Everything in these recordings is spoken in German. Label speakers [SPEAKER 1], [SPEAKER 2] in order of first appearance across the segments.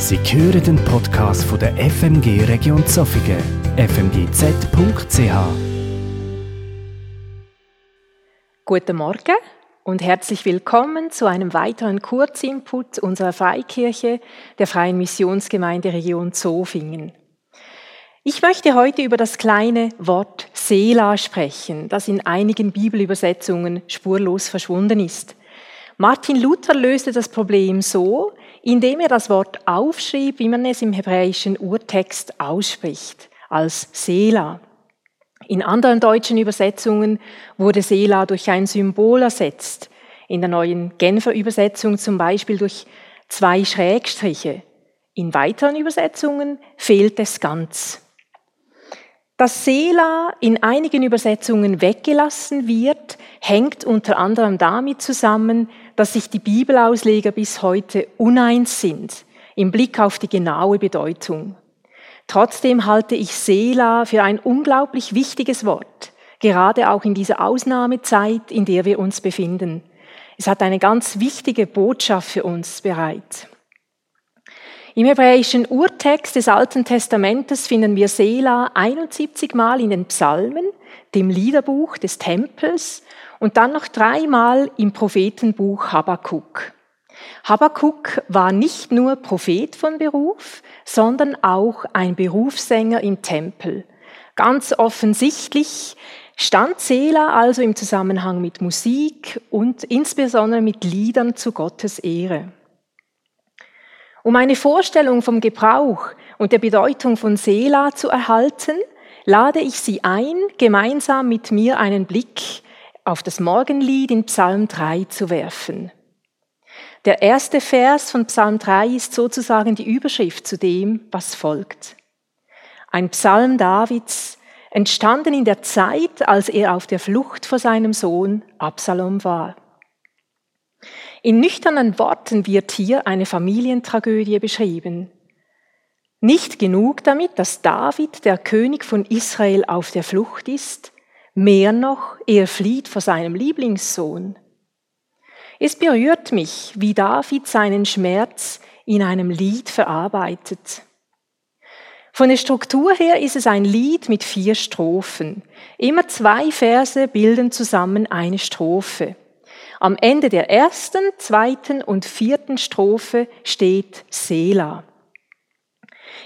[SPEAKER 1] Sie hören den Podcast von der FMG Region Zofingen, fmgz.ch.
[SPEAKER 2] Guten Morgen und herzlich willkommen zu einem weiteren Kurzinput unserer Freikirche der Freien Missionsgemeinde Region Zofingen. Ich möchte heute über das kleine Wort Sela sprechen, das in einigen Bibelübersetzungen spurlos verschwunden ist. Martin Luther löste das Problem so, indem er das Wort aufschrieb, wie man es im hebräischen Urtext ausspricht, als Sela. In anderen deutschen Übersetzungen wurde Sela durch ein Symbol ersetzt. In der neuen Genfer Übersetzung zum Beispiel durch zwei Schrägstriche. In weiteren Übersetzungen fehlt es ganz. Dass Sela in einigen Übersetzungen weggelassen wird, hängt unter anderem damit zusammen, dass sich die Bibelausleger bis heute uneins sind im Blick auf die genaue Bedeutung. Trotzdem halte ich Sela für ein unglaublich wichtiges Wort, gerade auch in dieser Ausnahmezeit, in der wir uns befinden. Es hat eine ganz wichtige Botschaft für uns bereit. Im hebräischen Urtext des Alten Testamentes finden wir Sela 71 Mal in den Psalmen, dem Liederbuch des Tempels und dann noch dreimal im Prophetenbuch Habakkuk. Habakkuk war nicht nur Prophet von Beruf, sondern auch ein Berufssänger im Tempel. Ganz offensichtlich stand Sela also im Zusammenhang mit Musik und insbesondere mit Liedern zu Gottes Ehre. Um eine Vorstellung vom Gebrauch und der Bedeutung von Sela zu erhalten, lade ich Sie ein, gemeinsam mit mir einen Blick auf das Morgenlied in Psalm 3 zu werfen. Der erste Vers von Psalm 3 ist sozusagen die Überschrift zu dem, was folgt. Ein Psalm Davids, entstanden in der Zeit, als er auf der Flucht vor seinem Sohn Absalom war. In nüchternen Worten wird hier eine Familientragödie beschrieben. Nicht genug damit, dass David, der König von Israel, auf der Flucht ist, mehr noch, er flieht vor seinem Lieblingssohn. Es berührt mich, wie David seinen Schmerz in einem Lied verarbeitet. Von der Struktur her ist es ein Lied mit vier Strophen. Immer zwei Verse bilden zusammen eine Strophe. Am Ende der ersten, zweiten und vierten Strophe steht Sela.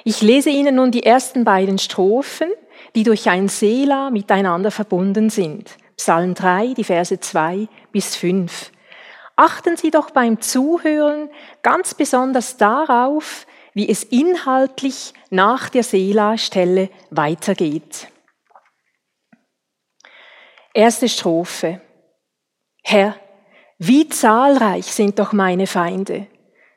[SPEAKER 2] Ich lese Ihnen nun die ersten beiden Strophen, die durch ein Sela miteinander verbunden sind. Psalm 3, die Verse 2 bis 5. Achten Sie doch beim Zuhören ganz besonders darauf, wie es inhaltlich nach der Sela-Stelle weitergeht. Erste Strophe. Herr, wie zahlreich sind doch meine Feinde.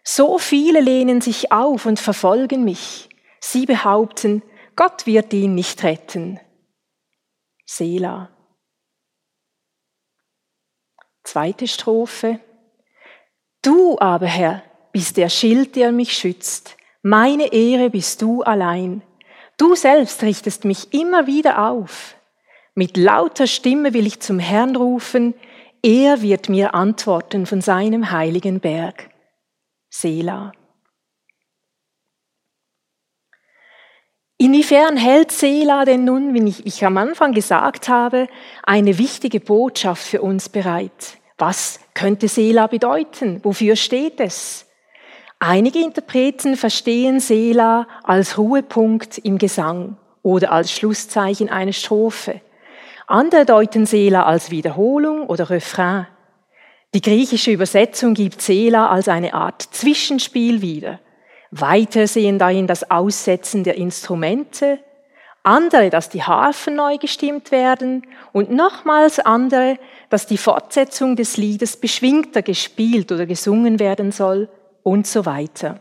[SPEAKER 2] So viele lehnen sich auf und verfolgen mich. Sie behaupten, Gott wird ihn nicht retten. Sela. Zweite Strophe. Du aber, Herr, bist der Schild, der mich schützt. Meine Ehre bist du allein. Du selbst richtest mich immer wieder auf. Mit lauter Stimme will ich zum Herrn rufen, er wird mir antworten von seinem heiligen Berg. Sela. Inwiefern hält Sela denn nun, wie ich, am Anfang gesagt habe, eine wichtige Botschaft für uns bereit? Was könnte Sela bedeuten? Wofür steht es? Einige Interpreten verstehen Sela als Ruhepunkt im Gesang oder als Schlusszeichen einer Strophe. Andere deuten Sela als Wiederholung oder Refrain. Die griechische Übersetzung gibt Sela als eine Art Zwischenspiel wieder. Weiter sehen dahin das Aussetzen der Instrumente, andere, dass die Harfen neu gestimmt werden und nochmals andere, dass die Fortsetzung des Liedes beschwingter gespielt oder gesungen werden soll und so weiter.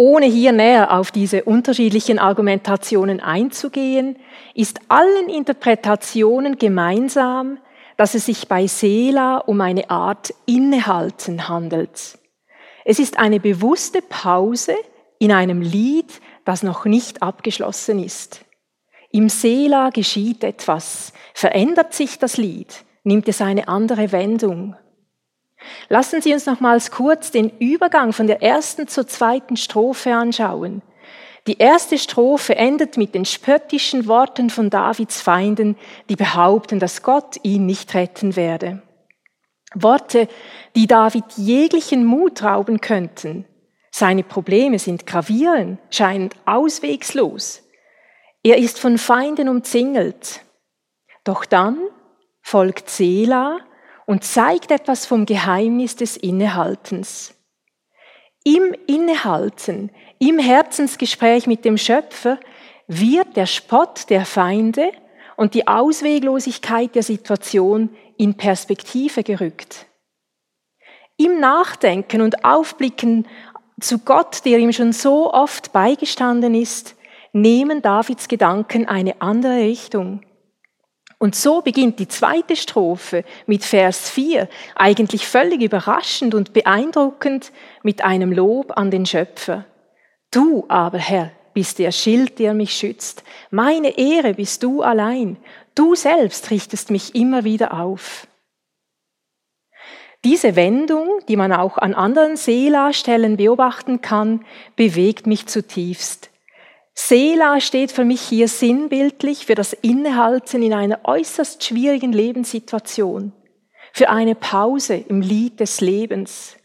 [SPEAKER 2] Ohne hier näher auf diese unterschiedlichen Argumentationen einzugehen, ist allen Interpretationen gemeinsam, dass es sich bei Sela um eine Art Innehalten handelt. Es ist eine bewusste Pause in einem Lied, das noch nicht abgeschlossen ist. Im Sela geschieht etwas, verändert sich das Lied, nimmt es eine andere Wendung. Lassen Sie uns nochmals kurz den Übergang von der ersten zur zweiten Strophe anschauen. Die erste Strophe endet mit den spöttischen Worten von Davids Feinden, die behaupten, dass Gott ihn nicht retten werde. Worte, die David jeglichen Mut rauben könnten. Seine Probleme sind gravierend, scheinend auswegslos. Er ist von Feinden umzingelt. Doch dann folgt Sela und zeigt etwas vom Geheimnis des Innehaltens. Im Innehalten, im Herzensgespräch mit dem Schöpfer wird der Spott der Feinde und die Ausweglosigkeit der Situation in Perspektive gerückt. Im Nachdenken und Aufblicken zu Gott, der ihm schon so oft beigestanden ist, nehmen Davids Gedanken eine andere Richtung. Und so beginnt die zweite Strophe mit Vers 4, eigentlich völlig überraschend und beeindruckend mit einem Lob an den Schöpfer. Du aber, Herr, bist der Schild, der mich schützt. Meine Ehre bist du allein. Du selbst richtest mich immer wieder auf. Diese Wendung, die man auch an anderen Sela-Stellen beobachten kann, bewegt mich zutiefst. Sela steht für mich hier sinnbildlich für das Innehalten in einer äußerst schwierigen Lebenssituation, für eine Pause im Lied des Lebens.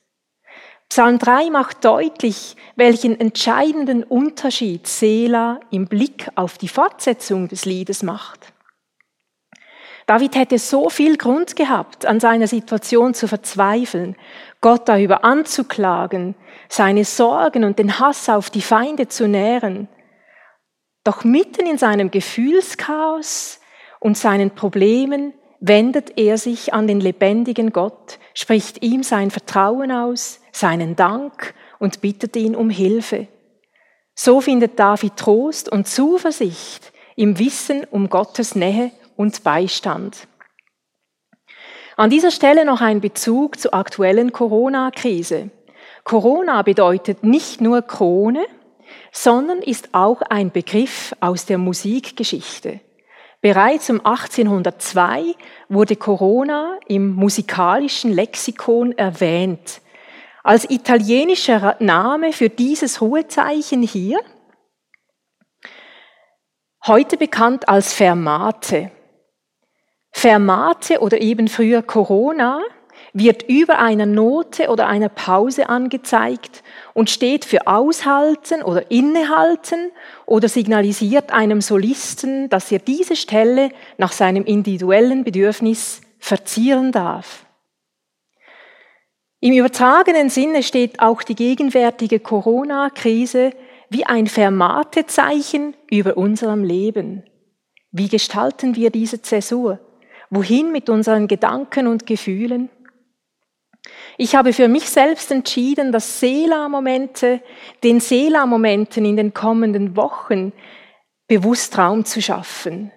[SPEAKER 2] Psalm 3 macht deutlich, welchen entscheidenden Unterschied Sela im Blick auf die Fortsetzung des Liedes macht. David hätte so viel Grund gehabt, an seiner Situation zu verzweifeln, Gott darüber anzuklagen, seine Sorgen und den Hass auf die Feinde zu nähren. Doch mitten in seinem Gefühlschaos und seinen Problemen wendet er sich an den lebendigen Gott, spricht ihm sein Vertrauen aus, seinen Dank und bittet ihn um Hilfe. So findet David Trost und Zuversicht im Wissen um Gottes Nähe und Beistand. An dieser Stelle noch ein Bezug zur aktuellen Corona-Krise. Corona bedeutet nicht nur Krone, sondern ist auch ein Begriff aus der Musikgeschichte. Bereits um 1802 wurde Corona im musikalischen Lexikon erwähnt. Als italienischer Name für dieses Ruhezeichen hier, heute bekannt als Fermate. Fermate oder eben früher Corona wird über einer Note oder einer Pause angezeigt und steht für Aushalten oder Innehalten oder signalisiert einem Solisten, dass er diese Stelle nach seinem individuellen Bedürfnis verzieren darf. Im übertragenen Sinne steht auch die gegenwärtige Corona-Krise wie ein Fermatezeichen über unserem Leben. Wie gestalten wir diese Zäsur? Wohin mit unseren Gedanken und Gefühlen? Ich habe für mich selbst entschieden, dass Sela-Momente, den Sela-Momenten in den kommenden Wochen bewusst Raum zu schaffen.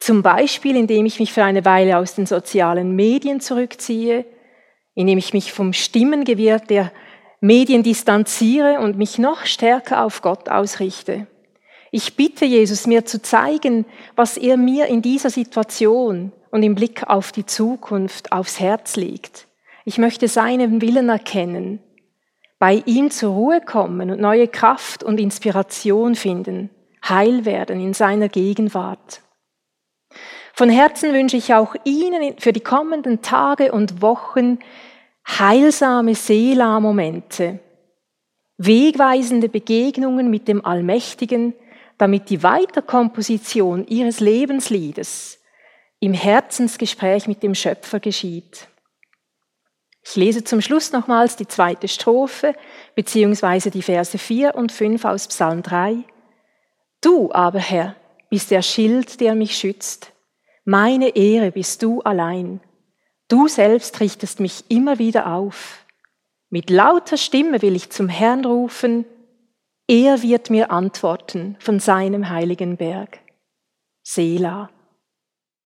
[SPEAKER 2] Zum Beispiel, indem ich mich für eine Weile aus den sozialen Medien zurückziehe, indem ich mich vom Stimmengewirr der Medien distanziere und mich noch stärker auf Gott ausrichte. Ich bitte Jesus, mir zu zeigen, was er mir in dieser Situation und im Blick auf die Zukunft aufs Herz legt. Ich möchte seinen Willen erkennen, bei ihm zur Ruhe kommen und neue Kraft und Inspiration finden, heil werden in seiner Gegenwart. Von Herzen wünsche ich auch Ihnen für die kommenden Tage und Wochen heilsame Seela-Momente, wegweisende Begegnungen mit dem Allmächtigen, damit die Weiterkomposition ihres Lebensliedes im Herzensgespräch mit dem Schöpfer geschieht. Ich lese zum Schluss nochmals die zweite Strophe, beziehungsweise die Verse 4 und 5 aus Psalm 3. Du aber, Herr, bist der Schild, der mich schützt. Meine Ehre bist du allein. Du selbst richtest mich immer wieder auf. Mit lauter Stimme will ich zum Herrn rufen, er wird mir antworten von seinem heiligen Berg. Selah.